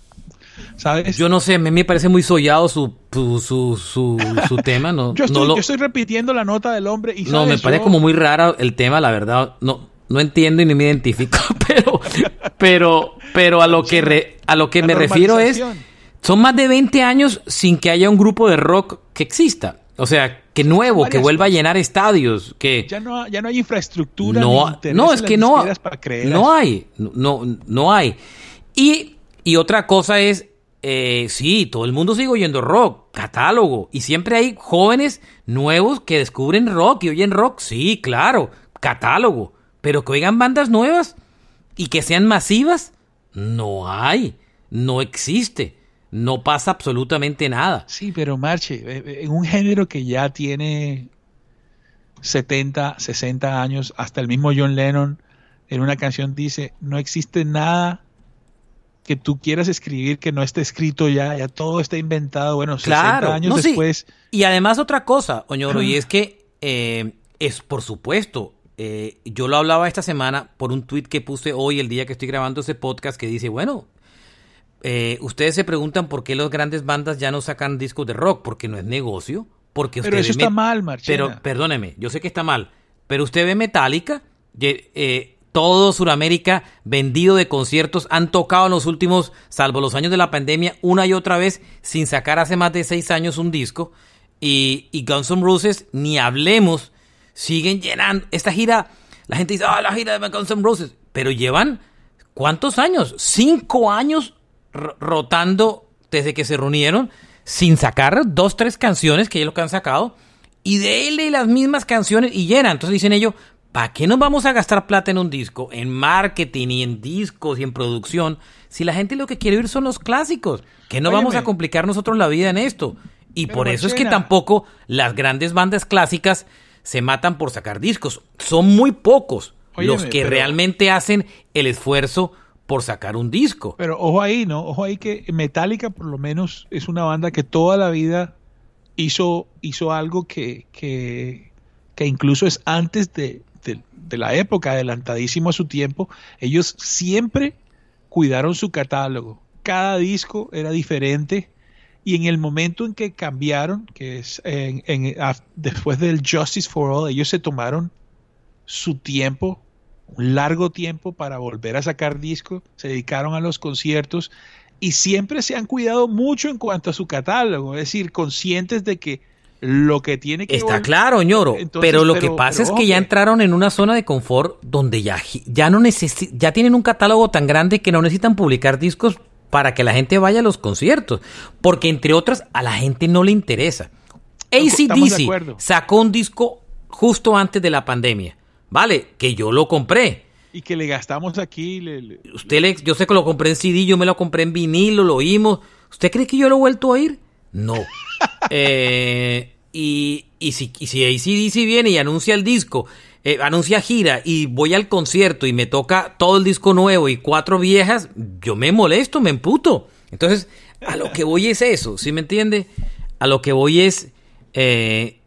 ¿Sabes? Yo no sé, a mí me parece muy sollado su, su, su, tema. No, yo, estoy, repitiendo la nota del hombre y No, me parece como muy raro el tema, la verdad. No, no entiendo y ni me identifico, pero, pero, pero a lo que, a lo que me refiero es, son más de 20 años sin que haya un grupo de rock que exista. O sea, que nuevo, que vuelva a llenar estadios, que... Ya no, ya no hay infraestructura. No, no es que no, no hay, no, no hay. Y y otra cosa es, eh, sí, todo el mundo sigue oyendo rock, catálogo. Y siempre hay jóvenes nuevos que descubren rock y oyen rock. Sí, claro, catálogo. Pero que oigan bandas nuevas y que sean masivas, no hay, no existe. No pasa absolutamente nada. Sí, pero Marche, eh, eh, en un género que ya tiene 70, 60 años, hasta el mismo John Lennon en una canción dice, no existe nada que tú quieras escribir que no esté escrito ya, ya todo está inventado, bueno, claro, 60 años después. Y además otra cosa, Oñoro, y es que eh, es por supuesto, eh, yo lo hablaba esta semana por un tweet que puse hoy, el día que estoy grabando ese podcast, que dice, bueno, eh, ustedes se preguntan por qué las grandes bandas ya no sacan discos de rock, porque no es negocio, porque Pero eso está mal, Marchena. Pero perdóneme, yo sé que está mal, pero usted ve Metallica, todo Sudamérica vendido de conciertos han tocado en los últimos, salvo los años de la pandemia, una y otra vez sin sacar hace más de seis años un disco. Y, y Guns N' Roses, ni hablemos, siguen llenando. Esta gira, la gente dice, ah, la gira de Guns N' Roses, pero llevan, ¿cuántos años? Cinco años rotando desde que se reunieron sin sacar dos, tres canciones, que es lo que han sacado, y de él y las mismas canciones y llenan. Entonces dicen ellos, ¿para qué nos vamos a gastar plata en un disco, en marketing y en discos y en producción, si la gente lo que quiere oír son los clásicos? Que no vamos a complicar nosotros la vida en esto. Y por eso es que tampoco las grandes bandas clásicas se matan por sacar discos. Son muy pocos los que realmente hacen el esfuerzo por sacar un disco. Pero ojo ahí, ¿no? Ojo ahí que Metallica por lo menos es una banda que toda la vida hizo, hizo algo que, que, que incluso es antes de, de, la época, adelantadísimo a su tiempo. Ellos siempre cuidaron su catálogo. Cada disco era diferente y en el momento en que cambiaron, que es en, después del Justice for All, ellos se tomaron su tiempo, un largo tiempo para volver a sacar discos, se dedicaron a los conciertos y siempre se han cuidado mucho en cuanto a su catálogo, es decir, conscientes de que lo que tiene que está claro ñoro pero lo que pasa es que ya entraron en una zona de confort donde ya ya no ya tienen un catálogo tan grande que no necesitan publicar discos para que la gente vaya a los conciertos porque entre otras a la gente no le interesa. ACDC sacó un disco justo antes de la pandemia vale que yo lo compré. Y que le gastamos aquí usted le, yo sé que lo compré en CD yo me lo compré en vinilo lo oímos. Usted cree que yo lo he vuelto a oír no Eh, y, y, si, y si ACDC viene y anuncia el disco, eh, anuncia gira y voy al concierto y me toca todo el disco nuevo y cuatro viejas, yo me molesto, me emputo. Entonces, a lo que voy es eso, ¿sí me entiende? A lo que voy es, eh,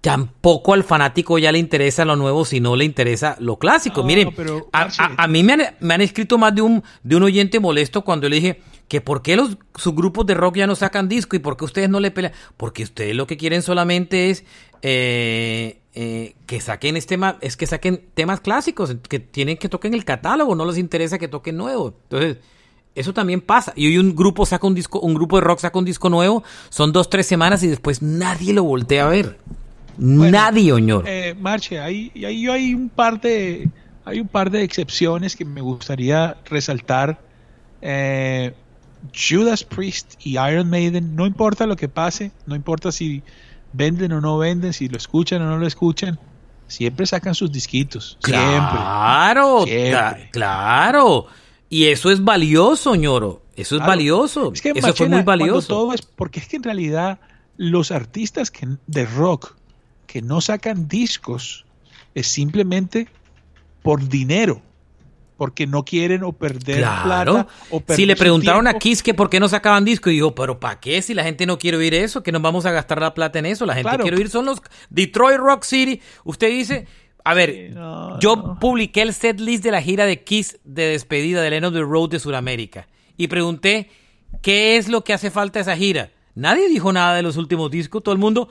tampoco al fanático ya le interesa lo nuevo si no le interesa lo clásico. Miren, a, mí me han, me han, escrito más de un, de un oyente molesto cuando le dije, que por qué los subgrupos de rock ya no sacan disco y por qué ustedes no le pelean. Porque ustedes lo que quieren solamente es eh, eh, que saquen este es que saquen temas clásicos, que tienen que toquen el catálogo, no les interesa que toquen nuevo. Entonces, eso también pasa. Y hoy un grupo saca un disco, un grupo de rock saca un disco nuevo, son dos, tres semanas y después nadie lo voltea a ver. Nadie, oñor. Eh, Marche, ahí, ahí hay un par de hay un par de excepciones que me gustaría resaltar. Eh, Judas Priest y Iron Maiden, no importa lo que pase, no importa si venden o no venden, si lo escuchan o no lo escuchan, siempre sacan sus disquitos. Claro, claro. Y eso es valioso, ñoro. Eso es valioso. Es que eso fue muy valioso. Todo es porque es que en realidad los artistas que, de rock que no sacan discos es simplemente por dinero porque no quieren o perder plata o Si le preguntaron a Kiss que por qué no sacaban disco y dijo, pero ¿para qué si la gente no quiere oír eso? Que nos vamos a gastar la plata en eso. La gente quiere oír son los Detroit Rock City. Usted dice, a ver, yo publiqué el set list de la gira de Kiss de despedida del End of the Road de Sudamérica y pregunté, ¿qué es lo que hace falta a esa gira? Nadie dijo nada de los últimos discos, todo el mundo,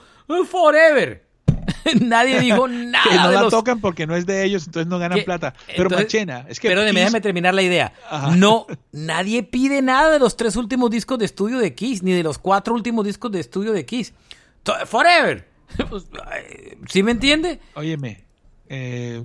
Forever. Nadie dijo nada. que no la tocan porque no es de ellos, entonces no ganan plata. Pero Machena, es que. Pero déjame terminar la idea. No, nadie pide nada de los tres últimos discos de estudio de Kiss, ni de los cuatro últimos discos de estudio de Kiss. Forever. Pues, ¿Sí me entiende? Óyeme, eh,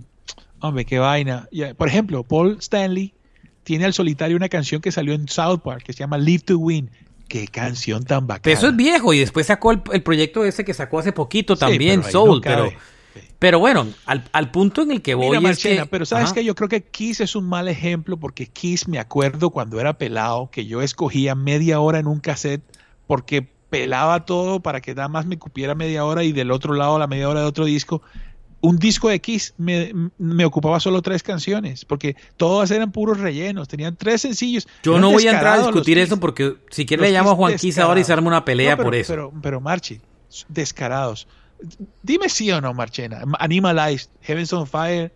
hombre, qué vaina. Por ejemplo, Paul Stanley tiene al solitario una canción que salió en South Park que se llama Live to Win. Qué canción tan bacana. eso es viejo y después sacó el, proyecto ese que sacó hace poquito también, Soul, pero, pero bueno, al, punto en el que voy es que, Pero sabes que yo creo que Kiss es un mal ejemplo porque Kiss me acuerdo cuando era pelado que yo escogía media hora en un cassette porque pelaba todo para que nada más me cupiera media hora y del otro lado la media hora de otro disco un disco de Kiss me, me, ocupaba solo tres canciones, porque todas eran puros rellenos, tenían tres sencillos. Yo no voy a entrar a discutir eso porque si quiere le llamo a Juan Kiss ahora y se arma una pelea por eso. Pero, pero Marchi, descarados. Dime sí o no, Marchena. Animalize, Heavens on Fire,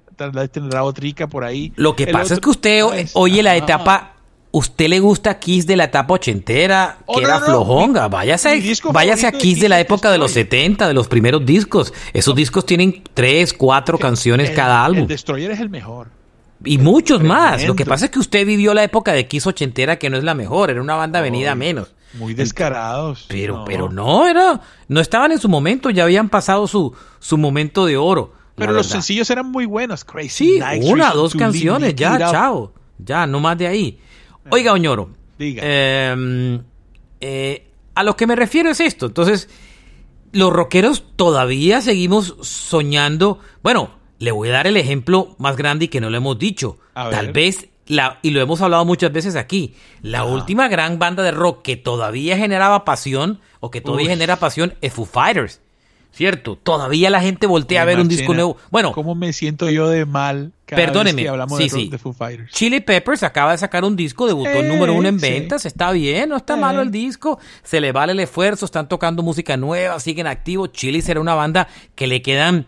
tendrá otrica por ahí. Lo que pasa es que usted oye la etapa ¿Usted le gusta Kiss de la etapa ochentera, que oh, era flojonga? Váyase, váyase a Kiss de la época de los 70, de los primeros discos. Esos discos tienen tres, cuatro canciones cada álbum. El Destroyer es el mejor. Y muchos más. Lo que pasa es que usted vivió la época de Kiss ochentera, que no es la mejor, era una banda venida menos. Muy descarados. Pero, no. pero no, era, no estaban en su momento, ya habían pasado su, su momento de oro. Pero los sencillos eran muy buenos, Crazy. Sí, una, dos canciones, ya, chao. Ya, no más de ahí. Oiga, Oñoro. Diga. Eh, eh, a lo que me refiero es esto. Entonces, los rockeros todavía seguimos soñando. Bueno, le voy a dar el ejemplo más grande y que no lo hemos dicho. Tal vez, la, y lo hemos hablado muchas veces aquí, la última gran banda de rock que todavía generaba pasión o que todavía genera pasión es Foo Fighters. ¿Cierto? Todavía la gente voltea a ver un disco nuevo. Bueno, ¿cómo me siento yo de mal cada perdóneme, vez que hablamos de, de, Foo Fighters? Chili Peppers acaba de sacar un disco, debutó número uno en ventas, está bien, no está malo el disco, se le vale el esfuerzo, están tocando música nueva, siguen activos. Chili será una banda que le quedan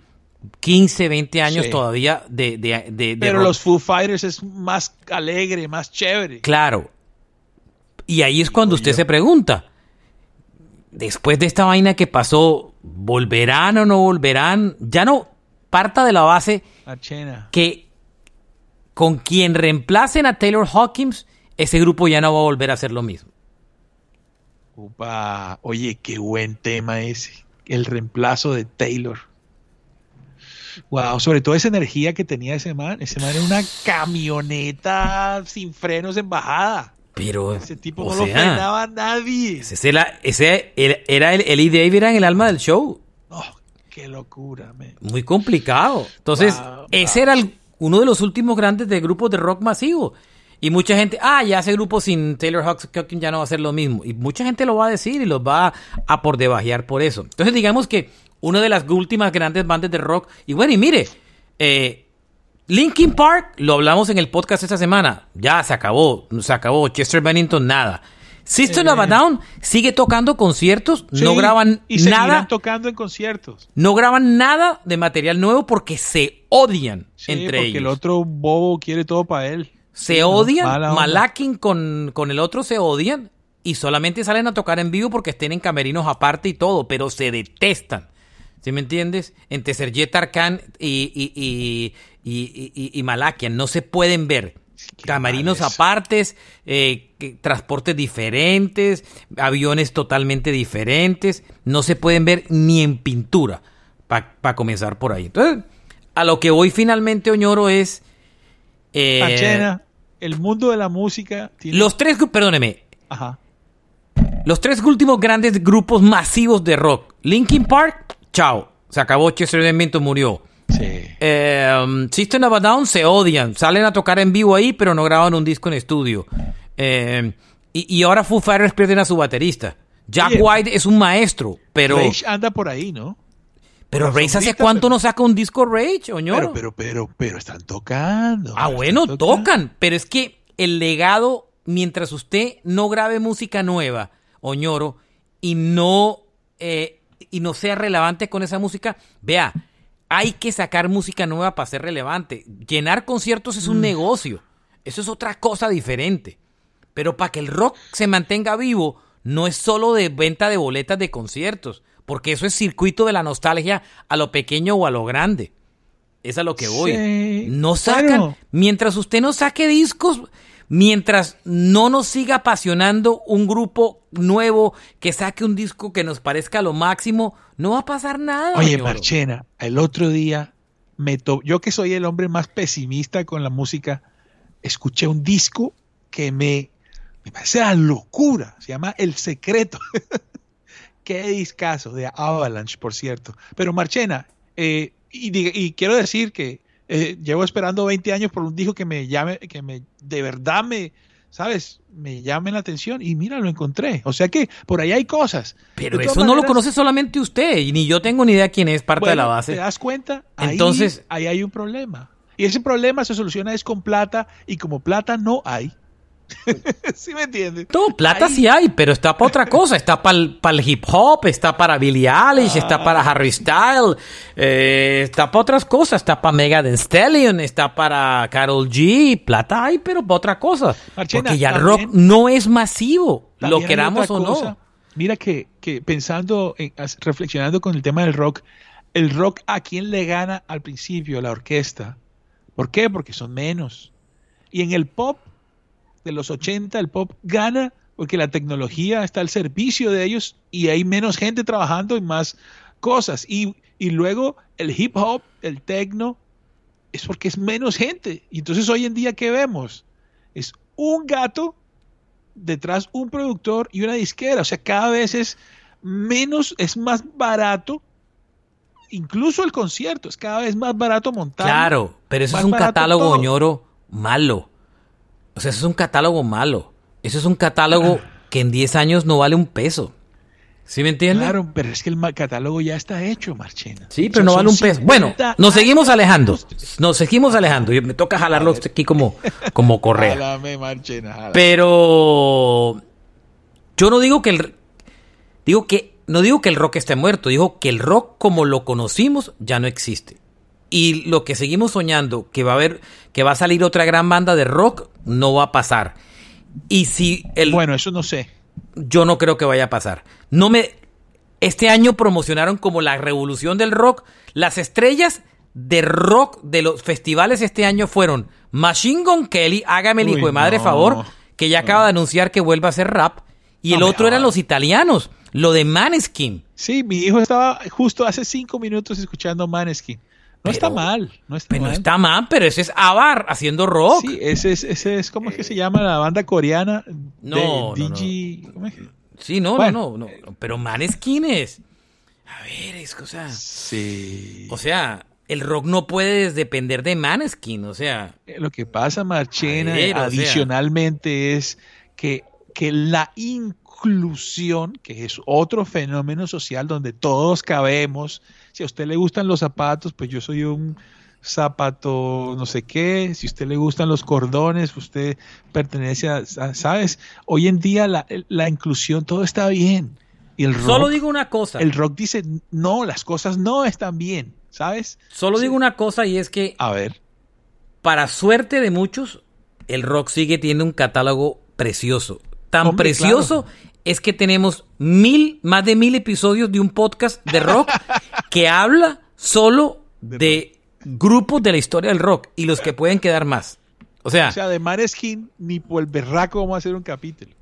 15, 20 años todavía de, de, de Pero los Foo Fighters es más alegre, más chévere. Claro. Y ahí es cuando usted se pregunta, después de esta vaina que pasó, ¿volverán o no volverán? Ya no parta de la base que con quien reemplacen a Taylor Hawkins, ese grupo ya no va a volver a hacer lo mismo. Upa, oye, qué buen tema ese, el reemplazo de Taylor. Wow, sobre todo esa energía que tenía ese man. Ese man era una camioneta sin frenos en bajada. Pero ese tipo no lo frenaba nadie. Ese era, ese era el Eddie David era en el alma del show. Oh, qué locura, man. Muy complicado. Entonces, ese era uno de los últimos grandes de grupos de rock masivo. Y mucha gente, ah, ya ese grupo sin Taylor Hawkins ya no va a ser lo mismo. Y mucha gente lo va a decir y los va a por debajear por eso. Entonces, digamos que una de las últimas grandes bandas de rock. Y bueno, y mire, eh, Linkin Park, lo hablamos en el podcast esta semana. Ya se acabó, se acabó. Chester Bennington, nada. System of a eh. Down sigue tocando conciertos, no graban y nada. tocando en conciertos. No graban nada de material nuevo porque se odian entre ellos. Porque el otro bobo quiere todo para él. Se odian, Malakin con, con el otro se odian y solamente salen a tocar en vivo porque estén en camerinos aparte y todo, pero se detestan. ¿Sí me entiendes? Entre Sergei Tarkan y, y, y, y, Malakian no se pueden ver. Camarinos apartes, eh, transportes diferentes, aviones totalmente diferentes, no se pueden ver ni en pintura, para comenzar por ahí. Entonces, a lo que voy finalmente, Oñoro, es... Eh, el mundo de la música... Los tres, perdóneme. Ajá. Los tres últimos grandes grupos masivos de rock. Linkin Park, chao. Se acabó, Chester Bennington murió. Sí. Eh, System of a Down se odian. Salen a tocar en vivo ahí, pero no graban un disco en estudio. Eh, y, ahora Foo Fighters pierden a su baterista. Jack White es un maestro, pero... Rage anda por ahí, ¿no? Pero Rage hace cuánto no saca un disco Rage, oñoro. Pero, pero, pero, pero están tocando. Ah, bueno, tocan. Pero es que el legado, mientras usted no grabe música nueva, oñoro, y no eh, y no sea relevante con esa música, vea, hay que sacar música nueva para ser relevante. Llenar conciertos es un mm. negocio. Eso es otra cosa diferente. Pero para que el rock se mantenga vivo, no es solo de venta de boletas de conciertos, porque eso es circuito de la nostalgia a lo pequeño o a lo grande. Es a lo que voy. No sacan, mientras usted no saque discos, Mientras no nos siga apasionando un grupo nuevo que saque un disco que nos parezca lo máximo, no va a pasar nada. Oye, Marchena, el otro día, me yo que soy el hombre más pesimista con la música, escuché un disco que me, me parece la locura. Se llama El Secreto. Qué discazo de Avalanche, por cierto. Pero Marchena, eh, y, quiero decir que eh, llevo esperando 20 años por un disco que me llame, que me de verdad me, ¿sabes? Me llame la atención y mira, lo encontré. O sea que por ahí hay cosas. Pero eso no lo conoce solamente usted y ni yo tengo ni idea quién es parte de la base. ¿Te das cuenta? Entonces, ahí hay un problema. Y ese problema se soluciona es con plata y como plata no hay, ¿Sí me entiendes? No, plata sí hay, pero está para otra cosa. Está para el, hip hop, está para Billie Eilish, está para Harry Styles, eh, está para otras cosas. Está para Megan Stallion, está para Carol G. Plata hay, pero para otra cosa. Porque ya el rock no es masivo, lo queramos o no. Mira que, que pensando, reflexionando con el tema del rock, el rock a quién le gana al principio, la orquesta ¿Por qué? Porque son menos. Y en el pop de los 80, el pop gana porque la tecnología está al servicio de ellos y hay menos gente trabajando en más cosas. Y, y luego el hip hop, el techno, es porque es menos gente. Y entonces hoy en día, ¿qué vemos? Es un gato detrás un productor y una disquera. O sea, cada vez es menos, es más barato. Incluso el concierto es cada vez más barato montar. Claro, pero eso es un catálogo ñoro malo. O sea, eso es un catálogo malo. Eso es un catálogo que en 10 años no vale un peso. ¿Sí me entiendes? Claro, pero es que el catálogo ya está hecho, Marchena. Sí, pero no vale un peso. Bueno, nos seguimos alejando. Nos seguimos alejando. Y me toca jalarlo aquí como, como correa. Jálame, Marchena, Pero yo no digo que el digo que no digo que el rock esté muerto, digo que el rock como lo conocimos ya no existe. Y lo que seguimos soñando que va a haber que va a salir otra gran banda de rock no va a pasar. Y si el Bueno, eso no sé yo no creo que vaya a pasar. No me. Este año promocionaron como la revolución del rock. Las estrellas de rock de los festivales este año fueron Machine Gun Kelly, hágame el hijo de madre favor, que ya acaba de anunciar que vuelve a hacer rap. Y el otro eran los italianos, lo de Maneskin. Sí, mi hijo estaba justo hace cinco minutos escuchando Maneskin. No está mal, no está pero mal. está mal, pero ese es Avar haciendo rock. Sí, ese es, ese es ¿cómo es que se llama la banda coreana? No, de, DG, ¿cómo es? Sí, no, no, no, no, pero Maneskin es. A ver, es cosa. Sí. O sea, el rock no puede depender de Maneskin, o sea. Eh, lo que pasa, Marchena, adicionalmente es que, que la inclusión, que es otro fenómeno social donde todos cabemos, si a usted le gustan los zapatos, pues yo soy un zapato no sé qué, si a usted le gustan los cordones, usted pertenece a, ¿sabes? Hoy en día la, la, inclusión, todo está bien. Y el rock, Solo digo una cosa. El rock dice, no, las cosas no están bien, ¿sabes? Solo digo una cosa y es que... A ver. Para suerte de muchos, el rock sigue teniendo un catálogo precioso. Tan precioso es que tenemos mil, más de mil episodios de un podcast de rock que habla solo de, grupos de la historia del rock y los que pueden quedar más. O sea, o sea de Maneskin ni por el berraco vamos a hacer un capítulo.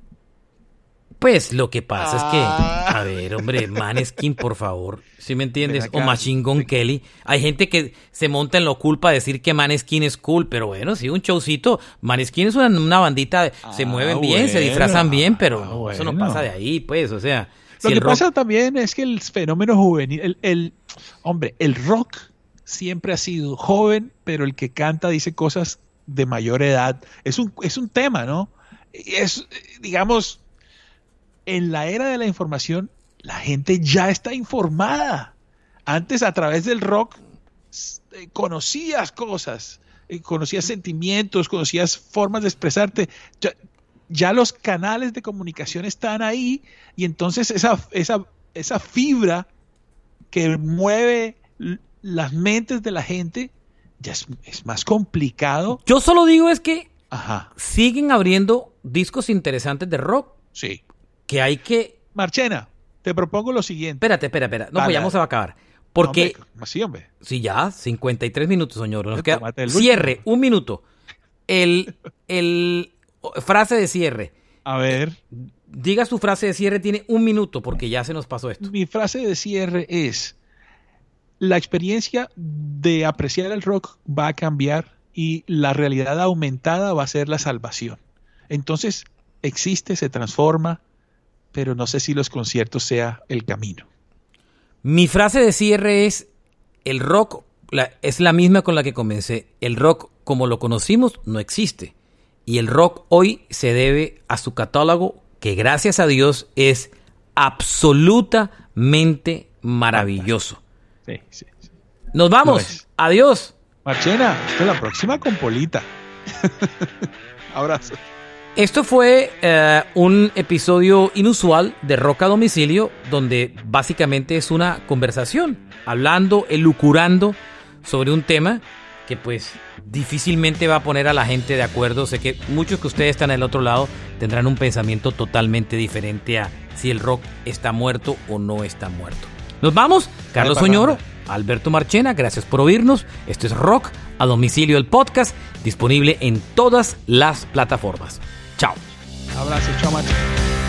Pues lo que pasa es que, ah. a ver, hombre, Maneskin, por favor, si me entiendes? O Machine Gun Kelly. Hay gente que se monta en lo culpa decir que Maneskin es cool, pero bueno, sí, un showcito. Maneskin es una, bandita, se ah, mueven bien, se disfrazan bien, pero ah, eso no pasa de ahí, pues, o sea. Lo que pasa también es que el fenómeno juvenil, el, el, hombre, el rock siempre ha sido joven, pero el que canta dice cosas de mayor edad. Es un, es un tema, ¿no? Es, digamos, en la era de la información, la gente ya está informada. Antes a través del rock eh, conocías cosas, eh, conocías sentimientos, conocías formas de expresarte. Ya, los canales de comunicación están ahí y entonces esa, esa, esa fibra que mueve las mentes de la gente ya es, más complicado. Yo solo digo es que siguen abriendo discos interesantes de rock. Sí que hay que... Marchena, te propongo lo siguiente. Espérate, espera, espera. No, pues ya no se va a acabar. Porque... sí, hombre. Sí, ya, 53 minutos, señor. Nos queda... Cierre, un minuto. El, el... Frase de cierre. A ver. Diga su frase de cierre, tiene un minuto, porque ya se nos pasó esto. Mi frase de cierre es, la experiencia de apreciar el rock va a cambiar y la realidad aumentada va a ser la salvación. Entonces, existe, se transforma, pero no sé si los conciertos sea el camino. Mi frase de cierre es, el rock es la misma con la que comencé. El rock como lo conocimos no existe. Y el rock hoy se debe a su catálogo que gracias a Dios es absolutamente maravilloso. Sí, sí, Nos vamos. Adiós. Marchena, hasta la próxima con Polita. Abrazo. Esto fue eh, un episodio inusual de Roca a Domicilio, donde básicamente es una conversación, hablando, elucurando sobre un tema que pues difícilmente va a poner a la gente de acuerdo. Sé que muchos que ustedes están al otro lado tendrán un pensamiento totalmente diferente a si el rock está muerto o no está muerto. Nos vamos, Carlos Soñoro, Alberto Marchena, gracias por oírnos. Esto es Rock a domicilio el podcast, disponible en todas las plataformas. Chao. Abrazo, chao, macho.